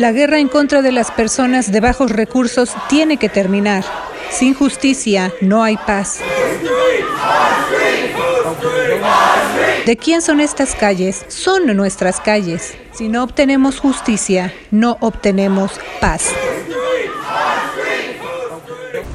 La guerra en contra de las personas de bajos recursos tiene que terminar. Sin justicia no hay paz. ¿De quién son estas calles? Son nuestras calles. Si no obtenemos justicia, no obtenemos paz.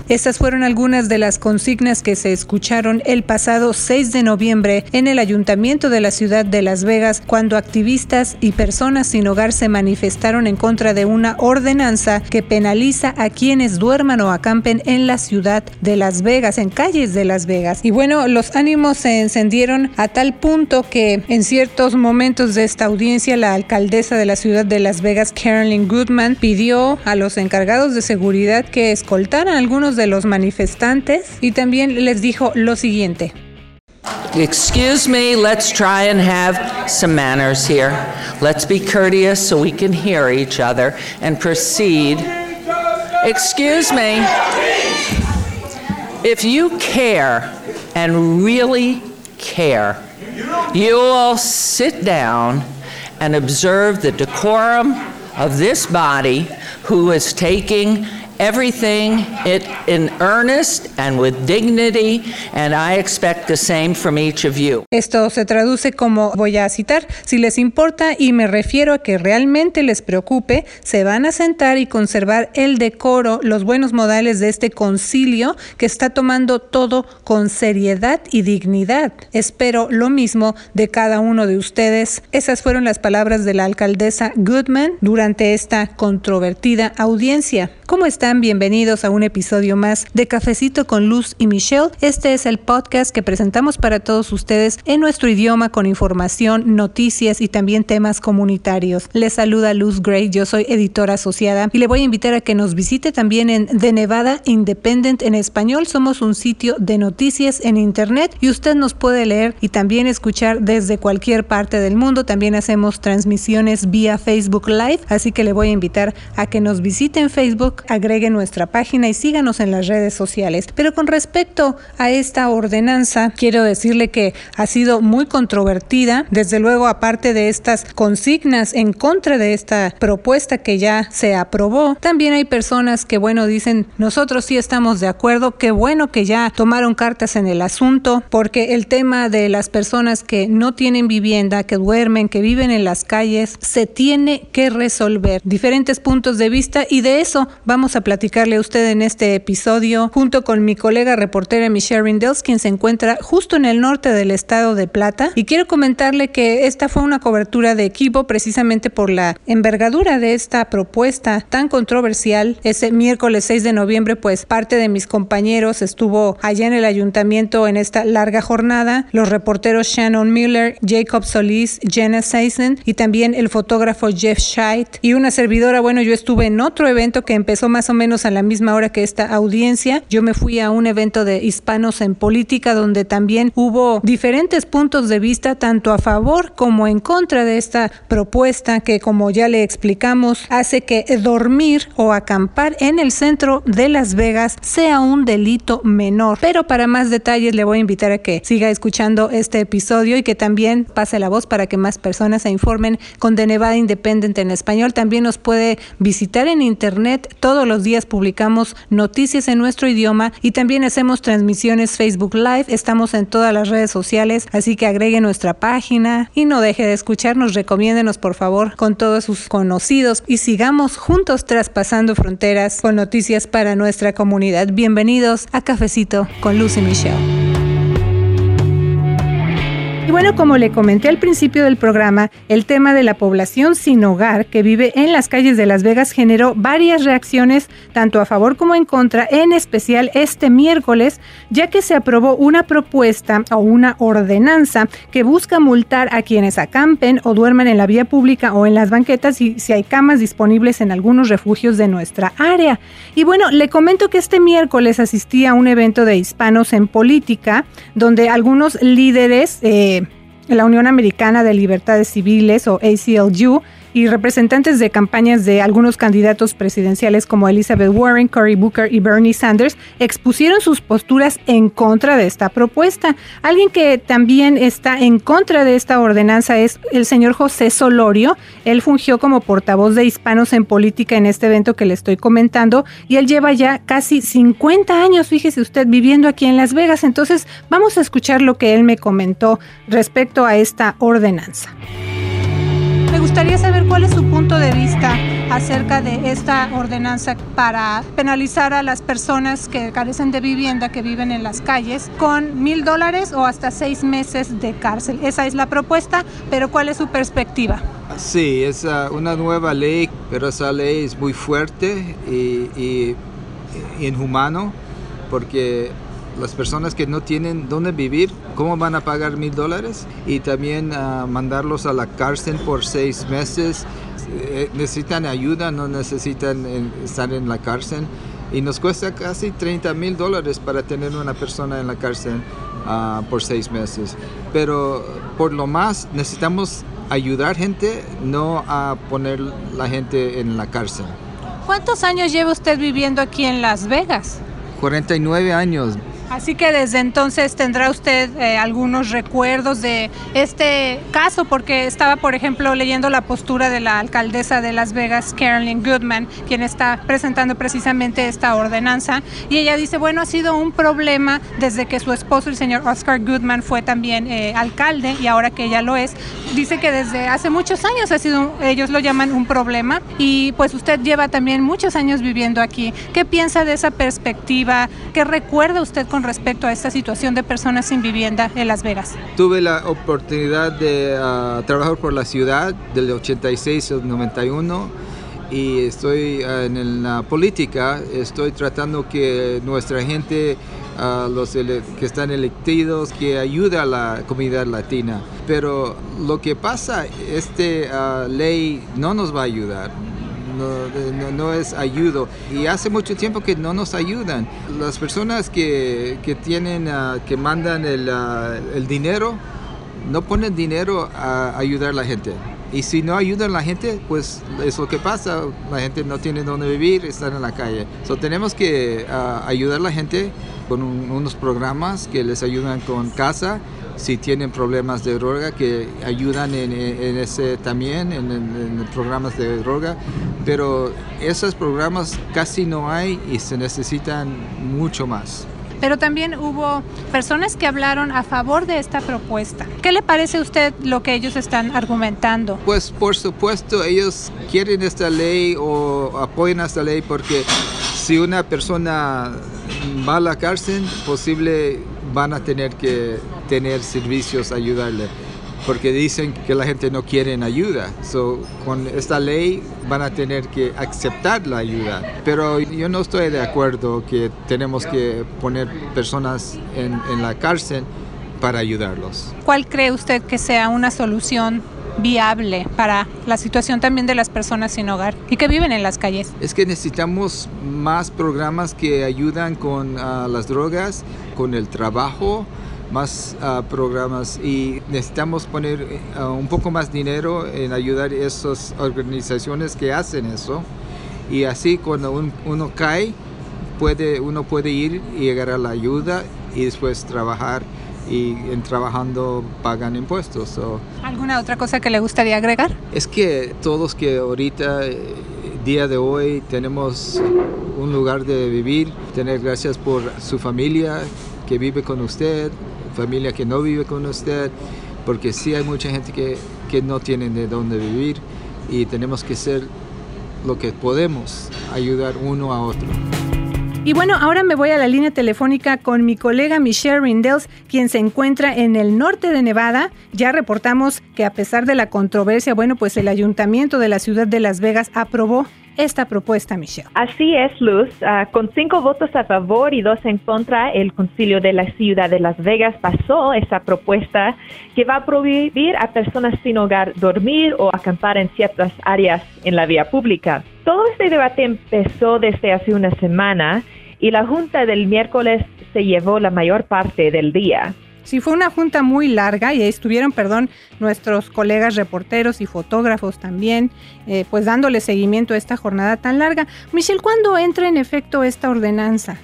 Estas fueron algunas de las consignas que se escucharon el pasado 6 de noviembre en el ayuntamiento de la ciudad de Las Vegas cuando activistas y personas sin hogar se manifestaron en contra de una ordenanza que penaliza a quienes duerman o acampen en la ciudad de Las Vegas, en calles de Las Vegas. Y bueno, los ánimos se encendieron a tal punto que en ciertos momentos de esta audiencia la alcaldesa de la ciudad de Las Vegas, Carolyn Goodman, pidió a los encargados de seguridad que escoltaran algunos de los manifestantes y también les dijo lo siguiente. Excuse me, let's try and have some manners here. Let's be courteous so we can hear each other and proceed. Excuse me. If you care and really care, you will sit down and observe the decorum of this body who is taking everything it in earnest and with dignity and I expect the same from each of you. Esto se traduce como voy a citar, si les importa y me refiero a que realmente les preocupe, se van a sentar y conservar el decoro, los buenos modales de este concilio que está tomando todo con seriedad y dignidad. Espero lo mismo de cada uno de ustedes. Esas fueron las palabras de la alcaldesa Goodman durante esta controvertida audiencia. ¿Cómo Bienvenidos a un episodio más de Cafecito con Luz y Michelle. Este es el podcast que presentamos para todos ustedes en nuestro idioma con información, noticias y también temas comunitarios. Les saluda Luz Gray, yo soy editora asociada y le voy a invitar a que nos visite también en The Nevada Independent en español. Somos un sitio de noticias en internet y usted nos puede leer y también escuchar desde cualquier parte del mundo. También hacemos transmisiones vía Facebook Live, así que le voy a invitar a que nos visite en Facebook agregue nuestra página y síganos en las redes sociales. Pero con respecto a esta ordenanza, quiero decirle que ha sido muy controvertida. Desde luego, aparte de estas consignas en contra de esta propuesta que ya se aprobó, también hay personas que, bueno, dicen, nosotros sí estamos de acuerdo, qué bueno que ya tomaron cartas en el asunto, porque el tema de las personas que no tienen vivienda, que duermen, que viven en las calles, se tiene que resolver. Diferentes puntos de vista y de eso vamos a platicarle a usted en este episodio junto con mi colega reportera Michelle Rindels, quien se encuentra justo en el norte del estado de Plata. Y quiero comentarle que esta fue una cobertura de equipo precisamente por la envergadura de esta propuesta tan controversial. Ese miércoles 6 de noviembre, pues parte de mis compañeros estuvo allá en el ayuntamiento en esta larga jornada. Los reporteros Shannon Miller, Jacob Solís, Jenna Seisen y también el fotógrafo Jeff Scheidt y una servidora. Bueno, yo estuve en otro evento que empezó más o menos a la misma hora que esta audiencia. Yo me fui a un evento de hispanos en política donde también hubo diferentes puntos de vista, tanto a favor como en contra de esta propuesta que, como ya le explicamos, hace que dormir o acampar en el centro de Las Vegas sea un delito menor. Pero para más detalles le voy a invitar a que siga escuchando este episodio y que también pase la voz para que más personas se informen con The Nevada Independent en español. También nos puede visitar en internet todos los días publicamos noticias en nuestro idioma y también hacemos transmisiones Facebook Live. Estamos en todas las redes sociales, así que agregue nuestra página y no deje de escucharnos. Recomiéndenos por favor con todos sus conocidos y sigamos juntos traspasando fronteras con noticias para nuestra comunidad. Bienvenidos a Cafecito con Lucy Michelle. Y bueno, como le comenté al principio del programa, el tema de la población sin hogar que vive en las calles de Las Vegas generó varias reacciones, tanto a favor como en contra, en especial este miércoles, ya que se aprobó una propuesta o una ordenanza que busca multar a quienes acampen o duermen en la vía pública o en las banquetas y si hay camas disponibles en algunos refugios de nuestra área. Y bueno, le comento que este miércoles asistí a un evento de hispanos en política, donde algunos líderes... Eh, la Unión Americana de Libertades Civiles o ACLU y representantes de campañas de algunos candidatos presidenciales como Elizabeth Warren, Cory Booker y Bernie Sanders expusieron sus posturas en contra de esta propuesta. Alguien que también está en contra de esta ordenanza es el señor José Solorio. Él fungió como portavoz de hispanos en política en este evento que le estoy comentando y él lleva ya casi 50 años, fíjese usted, viviendo aquí en Las Vegas. Entonces, vamos a escuchar lo que él me comentó respecto a esta ordenanza. Gustaría saber cuál es su punto de vista acerca de esta ordenanza para penalizar a las personas que carecen de vivienda, que viven en las calles, con mil dólares o hasta seis meses de cárcel. Esa es la propuesta, pero ¿cuál es su perspectiva? Sí, es uh, una nueva ley, pero esa ley es muy fuerte y, y inhumano porque las personas que no tienen dónde vivir, ¿cómo van a pagar mil dólares? Y también uh, mandarlos a la cárcel por seis meses. Eh, necesitan ayuda, no necesitan estar en la cárcel. Y nos cuesta casi 30 mil dólares para tener una persona en la cárcel uh, por seis meses. Pero por lo más necesitamos ayudar gente, no a poner la gente en la cárcel. ¿Cuántos años lleva usted viviendo aquí en Las Vegas? 49 años. Así que desde entonces tendrá usted eh, algunos recuerdos de este caso, porque estaba, por ejemplo, leyendo la postura de la alcaldesa de Las Vegas, Carolyn Goodman, quien está presentando precisamente esta ordenanza, y ella dice, bueno, ha sido un problema desde que su esposo, el señor Oscar Goodman, fue también eh, alcalde y ahora que ella lo es, dice que desde hace muchos años ha sido, ellos lo llaman un problema, y pues usted lleva también muchos años viviendo aquí. ¿Qué piensa de esa perspectiva? ¿Qué recuerda usted con respecto a esta situación de personas sin vivienda en Las Vegas? Tuve la oportunidad de uh, trabajar por la ciudad del 86 al 91 y estoy uh, en la política, estoy tratando que nuestra gente, uh, los que están electos, que ayude a la comunidad latina. Pero lo que pasa, esta ley no nos va a ayudar no, es ayudo. Y hace mucho tiempo que no nos ayudan. Las personas que, que tienen, ah, que mandan el, ah, el, dinero, no ponen dinero a ayudar a la gente. Y si no ayudan a la gente, pues es lo que pasa. La gente no tiene dónde vivir, están en la calle. So, tenemos que uh, ayudar a la gente con un, unos programas que les ayudan con casa si tienen problemas de droga, que ayudan en, en ese también, en, en, programas de droga, pero esos programas casi no hay y se necesitan mucho más. Pero también hubo personas que hablaron a favor de esta propuesta. ¿Qué le parece a usted lo que ellos están argumentando? Pues por supuesto ellos quieren esta ley o apoyan esta ley porque si una persona va a la cárcel, posible van a tener que tener servicios ayudarle porque dicen que la gente no quiere ayuda. So, con esta ley van a tener que aceptar la ayuda. Pero yo no estoy de acuerdo que tenemos que poner personas en, en la cárcel para ayudarlos. ¿Cuál cree usted que sea una solución viable para la situación también de las personas sin hogar y que viven en las calles? Es que necesitamos más programas que ayudan con uh, las drogas, con el trabajo, más uh, programas y necesitamos poner uh, un poco más dinero en ayudar a esas organizaciones que hacen eso y así cuando un, uno cae puede uno puede ir y llegar a la ayuda y después trabajar y en trabajando pagan impuestos. ¿Alguna otra cosa que le gustaría agregar? Es que todos que ahorita, eh, día de hoy, tenemos un lugar de vivir, tener gracias por su familia que vive con usted, familia que no vive con usted, porque sí hay mucha gente que, que no tiene de dónde vivir y tenemos que ser lo que podemos, ayudar uno a otro. Y bueno, ahora me voy a la línea telefónica con mi colega Michelle Rindels, quien se encuentra en el norte de Nevada. Ya reportamos que a pesar de la controversia, bueno, pues el ayuntamiento de la ciudad de Las Vegas aprobó esta propuesta, Michelle. Así es, Luz. Uh, con cinco votos a favor y dos en contra, el concilio de la ciudad de Las Vegas pasó esa propuesta que va a prohibir a personas sin hogar dormir o acampar en ciertas áreas en la vía pública. Todo este debate empezó desde hace una semana y la junta del miércoles se llevó la mayor parte del día. Sí, fue una junta muy larga y ahí estuvieron, perdón, nuestros colegas reporteros y fotógrafos también, eh, pues dándole seguimiento a esta jornada tan larga. Michelle, ¿cuándo entra en efecto esta ordenanza?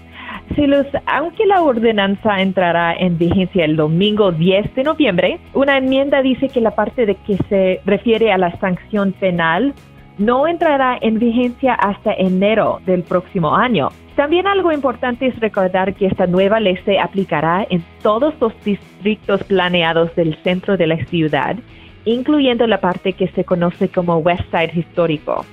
Sí, aunque la ordenanza entrará en vigencia el domingo 10 de noviembre, una enmienda dice que la parte de que se refiere a la sanción penal no entrará en vigencia hasta enero del próximo año. También algo importante es recordar que esta nueva ley se aplicará en todos los distritos planeados del centro de la ciudad, incluyendo la parte que se conoce como West Side Histórico.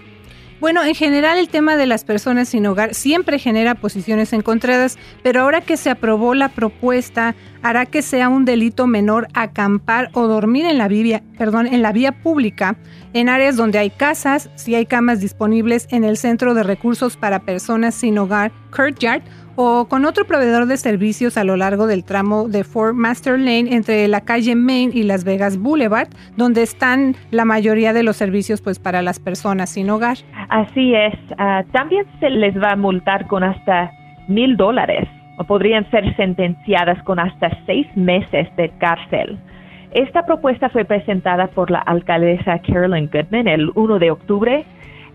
Bueno, en general el tema de las personas sin hogar siempre genera posiciones encontradas, pero ahora que se aprobó la propuesta, hará que sea un delito menor acampar o dormir en la vía, perdón, en la vía pública, en áreas donde hay casas, si hay camas disponibles en el Centro de Recursos para Personas sin Hogar, Yard o con otro proveedor de servicios a lo largo del tramo de Fort Master Lane entre la calle Main y Las Vegas Boulevard, donde están la mayoría de los servicios pues para las personas sin hogar. Así es. Ah, también se les va a multar con hasta mil dólares o podrían ser sentenciadas con hasta seis meses de cárcel. Esta propuesta fue presentada por la alcaldesa Carolyn Goodman el 1 de octubre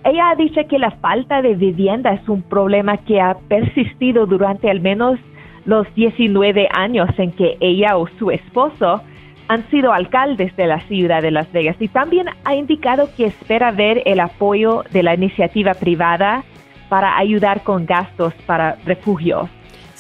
ella ha dicho que la falta de vivienda es un problema que ha persistido durante al menos los 19 años en que ella o su esposo han sido alcaldes de la ciudad de Las Vegas y también ha indicado que espera ver el apoyo de la iniciativa privada para ayudar con gastos para refugios.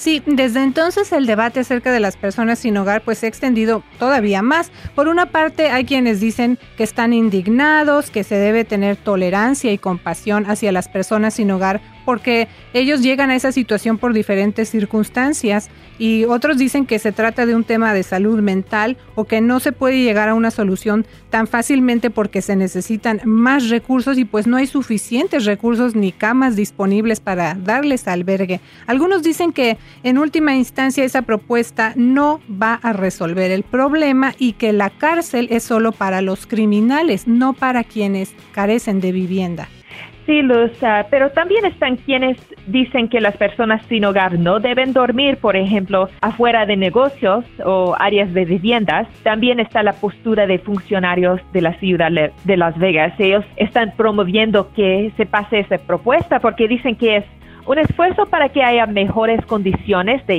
Sí, desde entonces el debate acerca de las personas sin hogar pues se ha extendido todavía más. Por una parte hay quienes dicen que están indignados, que se debe tener tolerancia y compasión hacia las personas sin hogar porque ellos llegan a esa situación por diferentes circunstancias y otros dicen que se trata de un tema de salud mental o que no se puede llegar a una solución tan fácilmente porque se necesitan más recursos y pues no hay suficientes recursos ni camas disponibles para darles albergue. Algunos dicen que en última instancia esa propuesta no va a resolver el problema y que la cárcel es solo para los criminales, no para quienes carecen de vivienda. Sí, Luz, pero también están quienes dicen que las personas sin hogar no deben dormir, por ejemplo, afuera de negocios o áreas de viviendas. También está la postura de funcionarios de la ciudad de Las Vegas. Ellos están promoviendo que se pase esa propuesta porque dicen que es un esfuerzo para que haya mejores condiciones de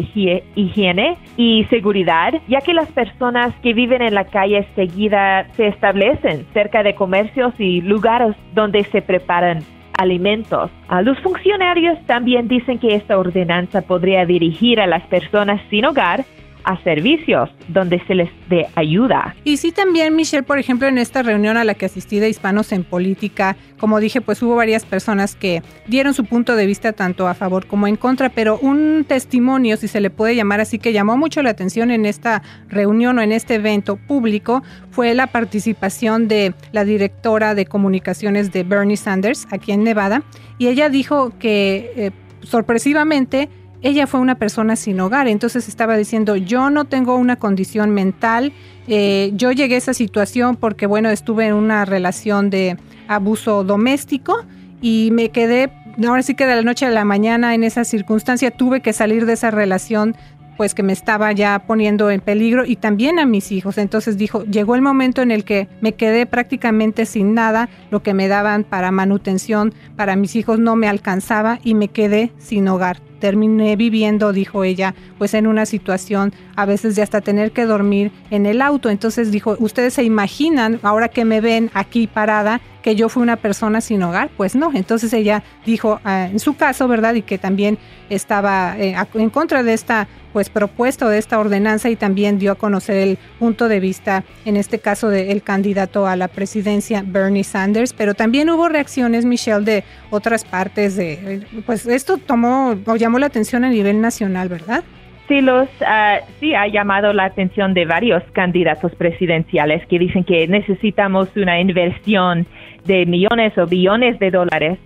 higiene y seguridad, ya que las personas que viven en la calle seguida se establecen cerca de comercios y lugares donde se preparan alimentos. A los funcionarios también dicen que esta ordenanza podría dirigir a las personas sin hogar a servicios donde se les dé ayuda. Y sí también, Michelle, por ejemplo, en esta reunión a la que asistí de Hispanos en Política, como dije, pues hubo varias personas que dieron su punto de vista tanto a favor como en contra, pero un testimonio, si se le puede llamar así, que llamó mucho la atención en esta reunión o en este evento público, fue la participación de la directora de comunicaciones de Bernie Sanders aquí en Nevada, y ella dijo que eh, sorpresivamente, ella fue una persona sin hogar, entonces estaba diciendo, yo no tengo una condición mental, eh, yo llegué a esa situación porque, bueno, estuve en una relación de abuso doméstico y me quedé, ahora sí que de la noche a la mañana en esa circunstancia tuve que salir de esa relación pues que me estaba ya poniendo en peligro y también a mis hijos. Entonces dijo, llegó el momento en el que me quedé prácticamente sin nada, lo que me daban para manutención para mis hijos no me alcanzaba y me quedé sin hogar. Terminé viviendo, dijo ella, pues en una situación a veces de hasta tener que dormir en el auto. Entonces dijo, ustedes se imaginan, ahora que me ven aquí parada, que yo fui una persona sin hogar, pues no. Entonces ella dijo, ah, en su caso, ¿verdad? Y que también estaba eh, en contra de esta pues propuesto de esta ordenanza y también dio a conocer el punto de vista, en este caso del candidato a la presidencia, Bernie Sanders, pero también hubo reacciones, Michelle, de otras partes de, pues esto tomó o llamó la atención a nivel nacional, ¿verdad? Sí, los, ah, sí ha llamado la atención de varios candidatos presidenciales que dicen que necesitamos una inversión de millones o billones de dólares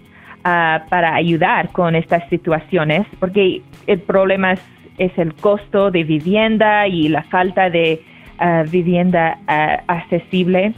ah, para ayudar con estas situaciones, porque el problema es es el costo de vivienda y la falta de ah, vivienda accesible.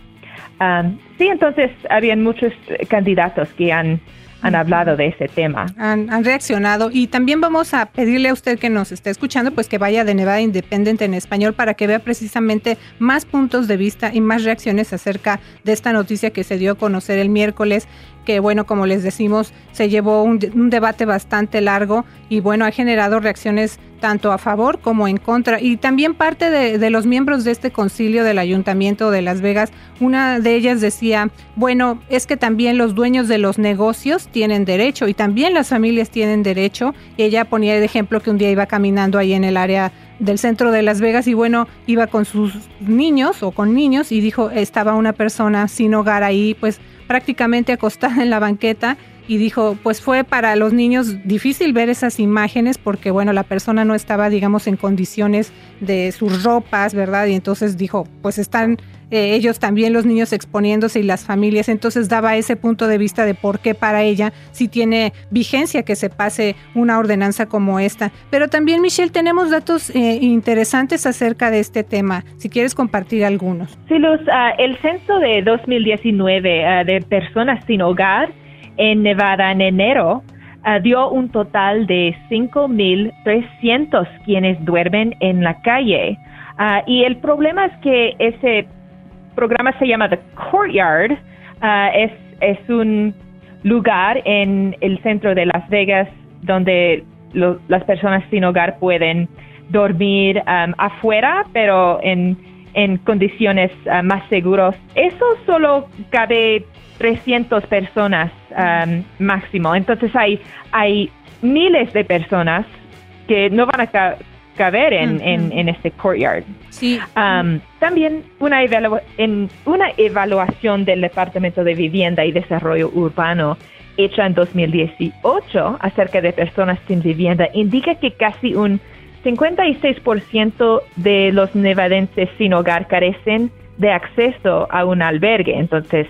sí, entonces habían muchos candidatos que han han hablado de ese tema. Han, han, reaccionado y también vamos a pedirle a usted que nos está escuchando pues que vaya de Nevada Independent en español para que vea precisamente más puntos de vista y más reacciones acerca de esta noticia que se dio a conocer el miércoles que bueno, como les decimos, se llevó un, debate bastante largo y bueno, ha generado reacciones tanto a favor como en contra. Y también parte de, los miembros de este concilio del Ayuntamiento de Las Vegas, una de ellas decía, bueno, es que también los dueños de los negocios tienen derecho y también las familias tienen derecho. Ella ponía de ejemplo que un día iba caminando ahí en el área del centro de Las Vegas y bueno, iba con sus niños o con niños y dijo, estaba una persona sin hogar ahí, pues prácticamente acostada en la banqueta y dijo, pues fue para los niños difícil ver esas imágenes porque, bueno, la persona no estaba, digamos, en condiciones de sus ropas, ¿verdad? Y entonces dijo, pues están eh, ellos también, los niños exponiéndose y las familias, entonces daba ese punto de vista de por qué para ella sí tiene vigencia que se pase una ordenanza como esta. Pero también, Michelle, tenemos datos eh, interesantes acerca de este tema, si quieres compartir algunos. Sí, Luz, uh, el censo de 2019 uh, de personas sin hogar en Nevada en enero uh, dio un total de 5.300 quienes duermen en la calle. y el problema es que ese programa se llama The Courtyard. Uh, es, es un lugar en el centro de Las Vegas donde las personas sin hogar pueden dormir um, afuera, pero en, en condiciones uh, más seguras. Eso solo cabe 300 personas um, máximo. Entonces hay, hay miles de personas que no van a caber en, en, este courtyard. Sí. Um, también una, en una evaluación del Departamento de Vivienda y Desarrollo Urbano hecha en 2018 acerca de personas sin vivienda indica que casi un 56% de los nevadenses sin hogar carecen de acceso a un albergue, entonces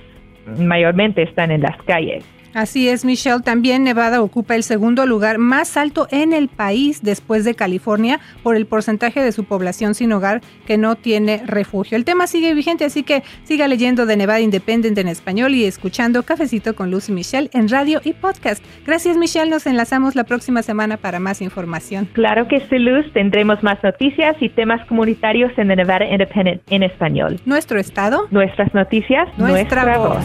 mayormente están en las calles. Así es, Michelle. También Nevada ocupa el segundo lugar más alto en el país después de California por el porcentaje de su población sin hogar que no tiene refugio. El tema sigue vigente, así que siga leyendo de Nevada Independent en español y escuchando Cafecito con Luz y Michelle en radio y podcast. Gracias, Michelle. Nos enlazamos la próxima semana para más información. Claro que sí, Luz. Tendremos más noticias y temas comunitarios en Nevada Independent en español. Nuestro estado. Nuestras noticias. Nuestra, voz.